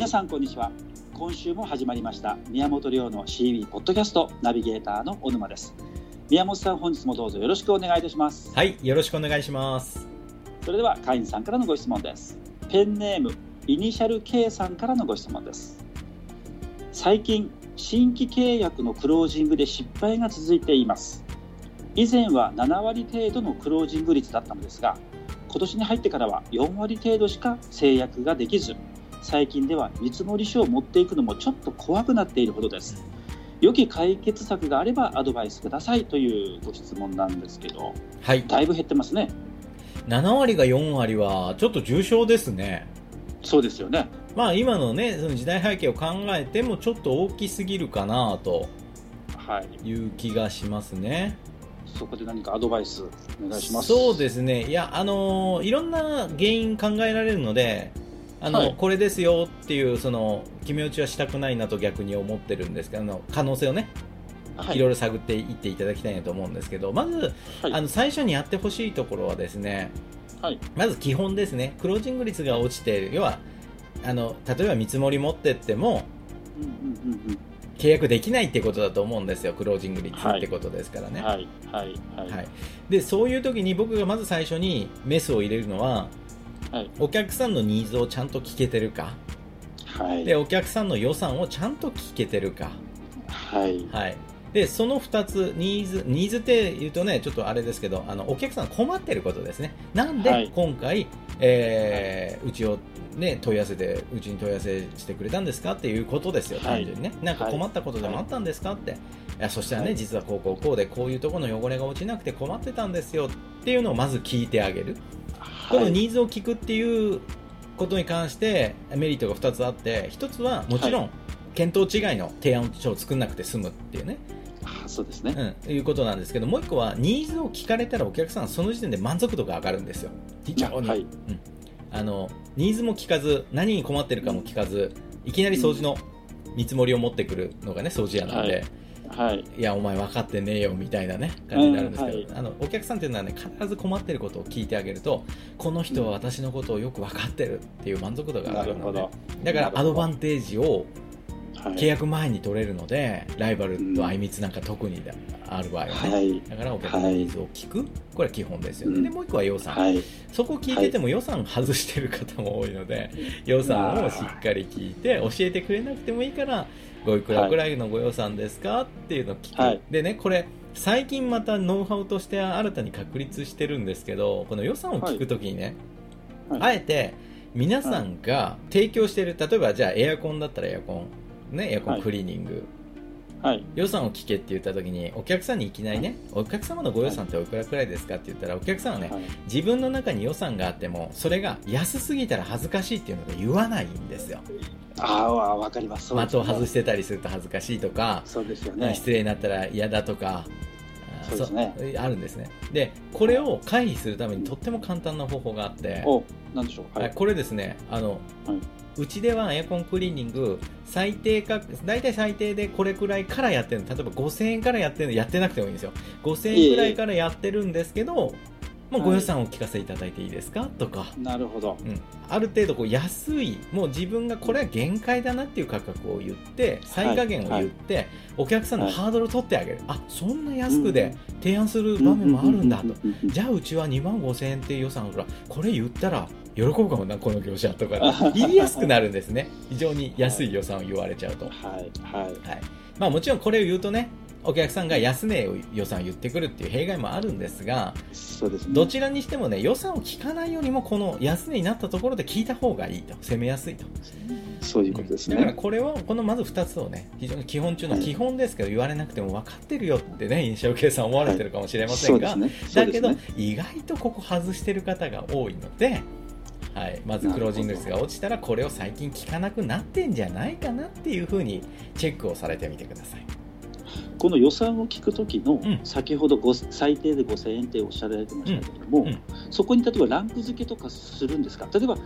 皆さんこんにちは。今週も始まりました。宮本亮の CB ポッドキャストナビゲーターの小沼です。宮本さん本日もどうぞよろしくお願いいたします。はいよろしくお願いします。それでは会員さんからのご質問です。ペンネームイニシャル K さんからのご質問です。最近新規契約のクロージングで失敗が続いています。以前は7割程度のクロージング率だったのですが今年に入ってからは4割程度しか制約ができず最近では見積書を持っていくのもちょっと怖くなっているほどです。良き解決策があればアドバイスくださいというご質問なんですけど、はい、だいぶ減ってますね。7割が4割はちょっと重症ですね。そうですよね。まあ今のねその時代背景を考えてもちょっと大きすぎるかなと。いう気がしますね、そこで何かアドバイスお願いします。そうですね。いやあのー、いろんな原因考えられるのであの、はい、これですよっていうその決め打ちはしたくないなと逆に思ってるんですけどあの可能性をね、はい、いろいろ探っていっていただきたいなと思うんですけどまず、はい、あの最初にやってほしいところはですね、はい、まず基本ですねクロージング率が落ちている要はあの例えば見積もり持ってっても、うんうんうんうん契約できないってことだと思うんですよ、クロージング率ってことですからね。はい、はい、はい。はい、で、そういう時に僕がまず最初にメスを入れるのは、はい、お客さんのニーズをちゃんと聞けてるか、はい、でお客さんの予算をちゃんと聞けてるか、はい、はい、でその2つニーズニーズって言うとねちょっとあれですけどあのお客さん困ってることですね。なんで今回、はい、えー、うちをね、問い合わせて、うちに問い合わせしてくれたんですか？っていうことですよ、単純にね。なんか困ったことでもあったんですか？って。い。やそしたらね、実はこうこうこうで、こういうところの汚れが落ちなくて困ってたんですよ。っていうのをまず聞いてあげる。このニーズを聞くっていうことに関してメリットが2つあって1つはもちろん見当違いの提案書を作らなくて済むっていうね、そうですね、うん、いうことなんですけどもう1個はニーズを聞かれたらお客さんその時点で満足度が上がるんですよ。非常に、はい、うん、あのニーズも聞かず何に困ってるかも聞かずいきなり掃除の見積もりを持ってくるのがね掃除屋なんで、はいはい、いや、お前分かってねえよみたいなね、感じになるんですけど、うんはい、あのお客さんっていうのはね、必ず困ってることを聞いてあげると、この人は私のことをよく分かってるっていう満足度が上がるので、だからアドバンテージを契約前に取れるので、ライバルとあいみつなんか特にある場合はね、はい、だからお客さんのニーズを聞く、これは基本ですよね、でもう一個は予算、そこ聞いてても予算外してる方も多いので、予算をしっかり聞いて、教えてくれなくてもいいから、ごいくらぐらいのご予算ですかっていうのを聞く、はい、でねこれ最近またノウハウとして新たに確立してるんですけどこの予算を聞くときにね、はい、あえて皆さんが提供している例えばじゃあエアコンだったらエアコン、ね、エアコンクリーニング、はい、予算を聞けって言った時にお客さんにいきなりね、お客様のご予算っておいくらくらいですかって言ったらお客さんはね、自分の中に予算があってもそれが安すぎたら恥ずかしいっていうので言わないんですよ。ああわかります、的を外してたりすると恥ずかしいとかそうですよ、ね、失礼になったら嫌だとかそうですね、あるんですね。でこれを回避するためにとっても簡単な方法があっておなんでしょう、はい、これですねあの、はいうちではエアコンクリーニング最低か大体最低でこれくらいからやってる例えば5000円からやってるやってなくてもいいんですよ。5000円くらいからやってるんですけど、もうご予算をお聞かせいただいていいですか、とか。なるほど、うん、ある程度こう安いもう自分がこれは限界だなっていう価格を言って最加減を言って、はいはい、お客さんのハードルを取ってあげる、はい、あそんな安くで提案する場面もあるんだと、じゃあうちは2万5000円っていう予算あるからこれ言ったら喜ぶかもなこの業者とか。言いやすくなるんですね。非常に安い予算を言われちゃうと。はいはい、はい。まあ、もちろんこれを言うとねお客さんが安値予算を言ってくるっていう弊害もあるんですがそうです、ね、どちらにしてもね予算を聞かないよりもこの安値になったところで聞いた方がいいと。攻めやすいと。そういうことですね。だからこれはこのまず2つをね非常に基本中の基本ですけど、言われなくても分かってるよってね印象計算思われてるかもしれませんが、はい。ね、だけど、意外とここ外してる方が多いのではい、まずクロージング率が落ちたらこれを最近聞かなくなってんじゃないかなっていうふうにチェックをされてみてください。この予算を聞くときの、先ほど最低で5000円っておっしゃられてましたけれども、そこに例えばランク付けとかするんですか？例えば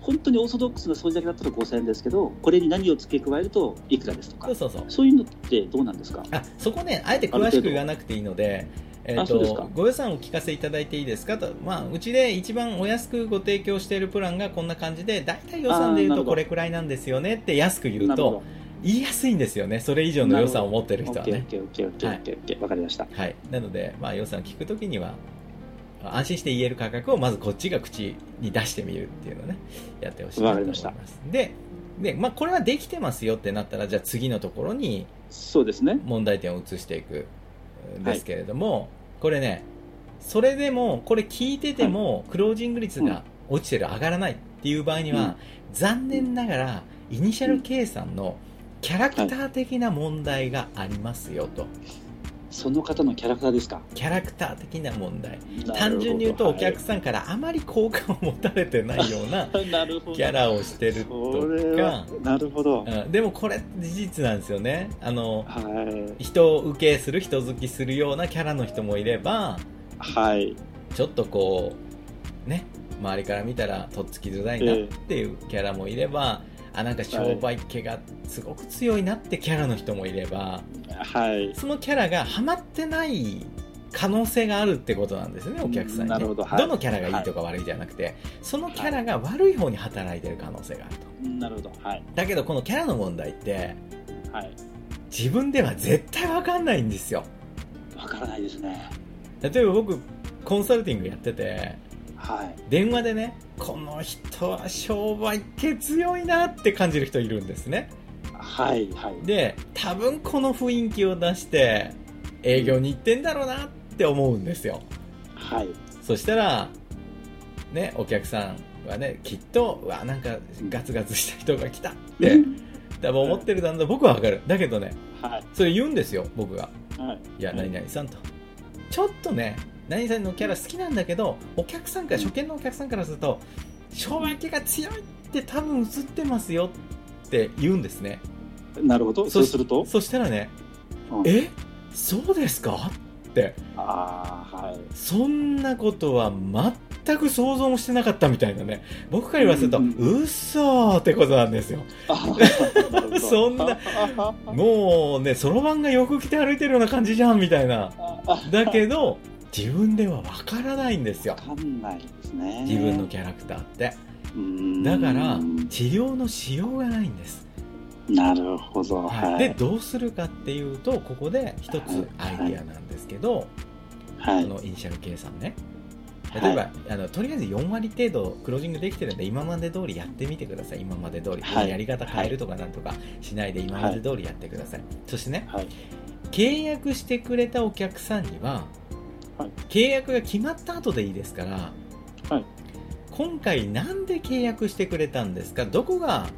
本当にオーソドックスな掃除だけだったら5000円ですけどこれに何を付け加えるといくらですとか。そうそうそう。そういうのってどうなんですか？あそこねあえて詳しく言わなくていいのでえーとご予算をお聞かせいただいていいですか？と、まあ、うちで一番お安くご提供しているプランがこんな感じで大体予算でいうとこれくらいなんですよね？って安く言うと言いやすいんですよね。それ以上の予算を持ってる人はね。わかりました、はい、なので、まあ、予算を聞くときには安心して言える価格をまずこっちが口に出してみるっていうのをね。やってほしいなと思います。でで、まあ、これはできてますよってなったらじゃあ次のところにそうですね。問題点を移していくんですけれども、はい、これねそれでもこれ聞いててもクロージング率が落ちてる、上がらないっていう場合には、残念ながらイニシャル計算のキャラクター的な問題がありますよと。その方のキャラクターですか？キャラクター的な問題。単純に言うとお客さんからあまり好感を持たれてないような キャラをしてるとか。なるほど、うん、でもこれ事実なんですよね。あの、はい、人を受けする人好きするようなキャラの人もいればはい。ちょっとこうね周りから見たらとっつきづらいなっていうキャラもいれば、えーあなんか商売気がすごく強いなってキャラの人もいれば、はい、そのキャラがハマってない可能性があるってことなんですね、お客さんに、ね、どはい、どのキャラがいいとか悪いじゃなくて、はい、そのキャラが悪い方に働いてる可能性があると。なるほど。はい。だけど、このキャラの問題って、はい、自分では絶対わかんないんですよ。わからないですね。例えば僕、コンサルティングやってて、はい、電話でねこの人は商売系強いなって感じる人いるんですね。はいはい。で多分この雰囲気を出して営業に行ってんだろうなって思うんですよ。はい。そしたらねお客さんはねきっとうわなんかガツガツした人が来たって多分思ってるだろう僕はわかる。だけどね、はい、それ言うんですよ僕が、はい、いや何々さんと。ちょっとね何々のキャラ好きなんだけどお客さんから初見のお客さんからすると昭和系が強いって多分映ってますよって言うんですね。なるほど。そうすると？そしたらね、うん、え？そうですか？って。ああはい。そんなことは全く想像もしてなかったみたいなね。僕から言わせると、うんうん、嘘ってことなんですよ。そんなもうねそろばんがよく着て歩いてるような感じじゃんみたいな。だけど自分ではわからないんですよ。わかんないですね。自分のキャラクターって。だから治療のしようがないんです。なるほど、はい、でどうするかっていうとここで一つアイディアなんですけど、はい、このイニシャル計算ね。例えば、はい、あのとりあえず4割程度クロージングできてるんで今まで通りやってみてください。今まで通り、はい、やり方変えるとかなんとかしないで今まで通りやってください、そしてね、契約してくれたお客さんにははい、契約が決まった後でいいですから、はい、今回なんで契約してくれたんですか？どこが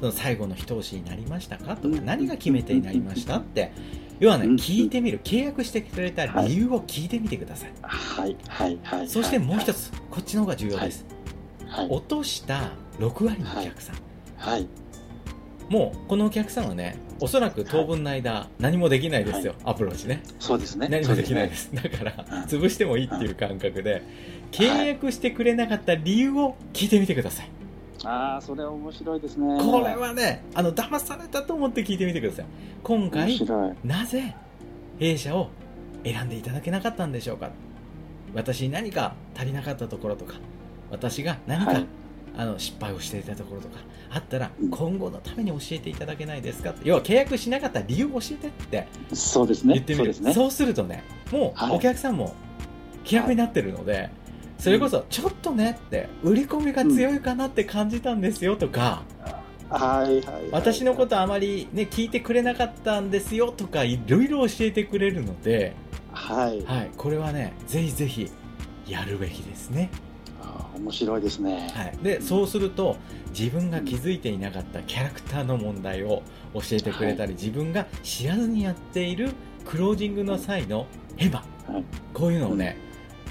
その最後の一押しになりましたか？とか、何が決め手になりましたって、要はね、聞いてみる、契約してくれた理由を聞いてみてください。はい、はい、はい。そしてもう一つ、こっちの方が重要です。はい、落とした6割のお客さん。はい。もう、このお客さんはね、おそらく当分の間、何もできないですよ、アプローチね。そうですね。何もできないです。だから、潰してもいいっていう感覚で、契約してくれなかった理由を聞いてみてください。ああ、それ面白いですね。これはね、あの、騙されたと思って聞いてみてください。今回、なぜ弊社を選んでいただけなかったんでしょうか私に何か足りなかったところとか、私が何か、はい、あの失敗をしていたところとかあったら今後のために教えていただけないですか要は契約しなかった理由を教えてってそうですね。言ってみる。そう、ね,、そうするとねもうお客さんも気楽になってるので、はい、それこそちょっとねって売り込みが強いかなって感じたんですよとか、はいはい、私のことあまり、ね、聞いてくれなかったんですよとかいろいろ教えてくれるので、はい、はい、これはねぜひぜひやるべきですね。面白いですね、はい、でそうすると自分が気づいていなかったキャラクターの問題を教えてくれたり、はい、自分が知らずにやっているクロージングの際のヘマ、はい、こういうのをね、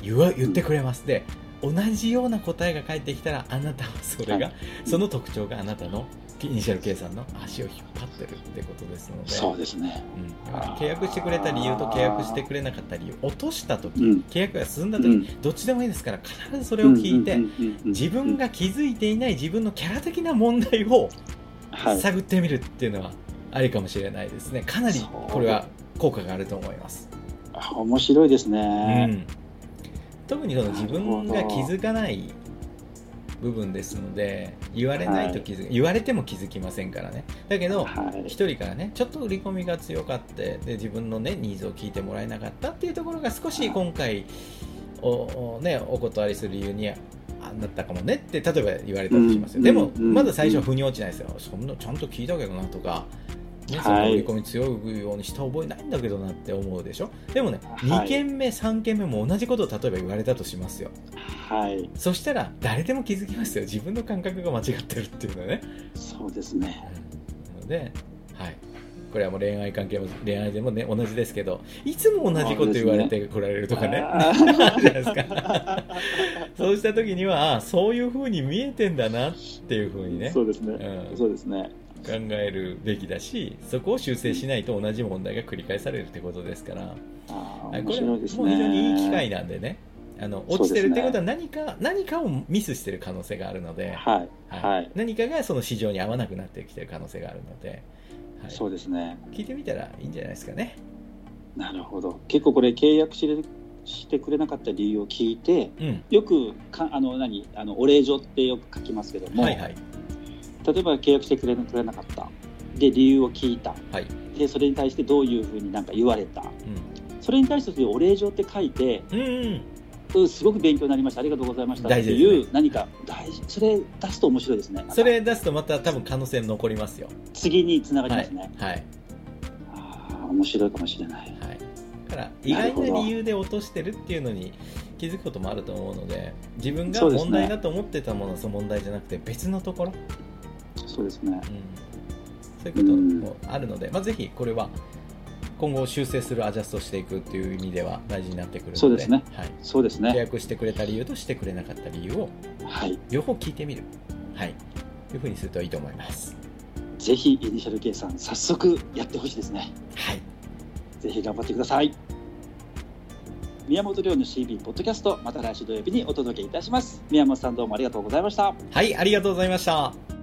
言わ言ってくれます、で同じような答えが返ってきたらあなたはそれが、その特徴があなたのイニシャル計算の足を引っ張ってるってことですので。そうですね、うん、契約してくれた理由と契約してくれなかった理由落とした時、うん、契約が進んだ時、うん、どっちでもいいですから必ずそれを聞いて自分が気づいていない自分のキャラ的な問題を探ってみるっていうのはありかもしれないですね。かなりこれは効果があると思います。面白いですうね。ん、特にその自分が気づかない部分ですので言われないと気づ、言われても気づきませんからね。だけどはい。一人からねちょっと売り込みが強かってで自分のねニーズを聞いてもらえなかったっていうところが少し今回おおねお断りする理由にあなったかもねって例えば言われたとしますよ、うんでも、うんまだ最初は腑に落ちないですよ、そんなちゃんと聞いたけどなとか、ね、その売り込み強いようにした覚えないんだけどなって思うでしょ？でもね、はい。2件目3件目も同じことを例えば言われたとしますよ。はい。そしたら誰でも気づきますよ。自分の感覚が間違ってるっていうのはね。そうですね。なので、はい、これはもう恋愛関係も恋愛でもね同じですけどいつも同じこと言われてこられるとかね。ああるじゃないですか。そうした時にはあそういうふうに見えてんだなっていうふうにね。そうですね。うん。そうですね。考えるべきだしそこを修正しないと同じ問題が繰り返されるってことですからあー面はいこれ白いですね。もう非常にいい機会なんでねあの落ちてるってことは何か、何かをミスしてる可能性があるので、はい。はい。何かがその市場に合わなくなってきてる可能性があるので、はい、そうですね。聞いてみたらいいんじゃないですかね。なるほど。結構これ契約しれしてくれなかった理由を聞いて、うん、よくかあの何あのお礼状ってよく書きますけども、はいはい例えば契約してくれくれなかった。で理由を聞いた。はい、でそれに対してどういうふうになんか言われた。うそれに対してお礼状って書いて、ん、うんすごく勉強になりました。ありがとうございましたっていう、何か大事。それ出すと面白いですね。それ出すとまた多分可能性残りますよ。次につながりはいますね。、はい、ああ面白いかもしれない。はい。だから意外な理由で落としてるっていうのに気づくこともあると思うので、自分が問題だと思ってたものはその問題じゃなくて別のところ、そうですねうん、。そういうこともあるので、まあぜひこれは今後修正するアジャストしていくっていう意味では大事になってくるので、そうですねはい。契そうですね。約してくれた理由としてくれなかった理由をはい。両方聞いてみる、はい、いうふうにするといいと思います。ぜひイニシャル計算早速やってほしいですね。はい、ぜひ頑張ってください。宮本亮の CB ポッドキャストまた来週土曜日にお届けいたします。宮本さんどうもありがとうございました。はい、ありがとうございました。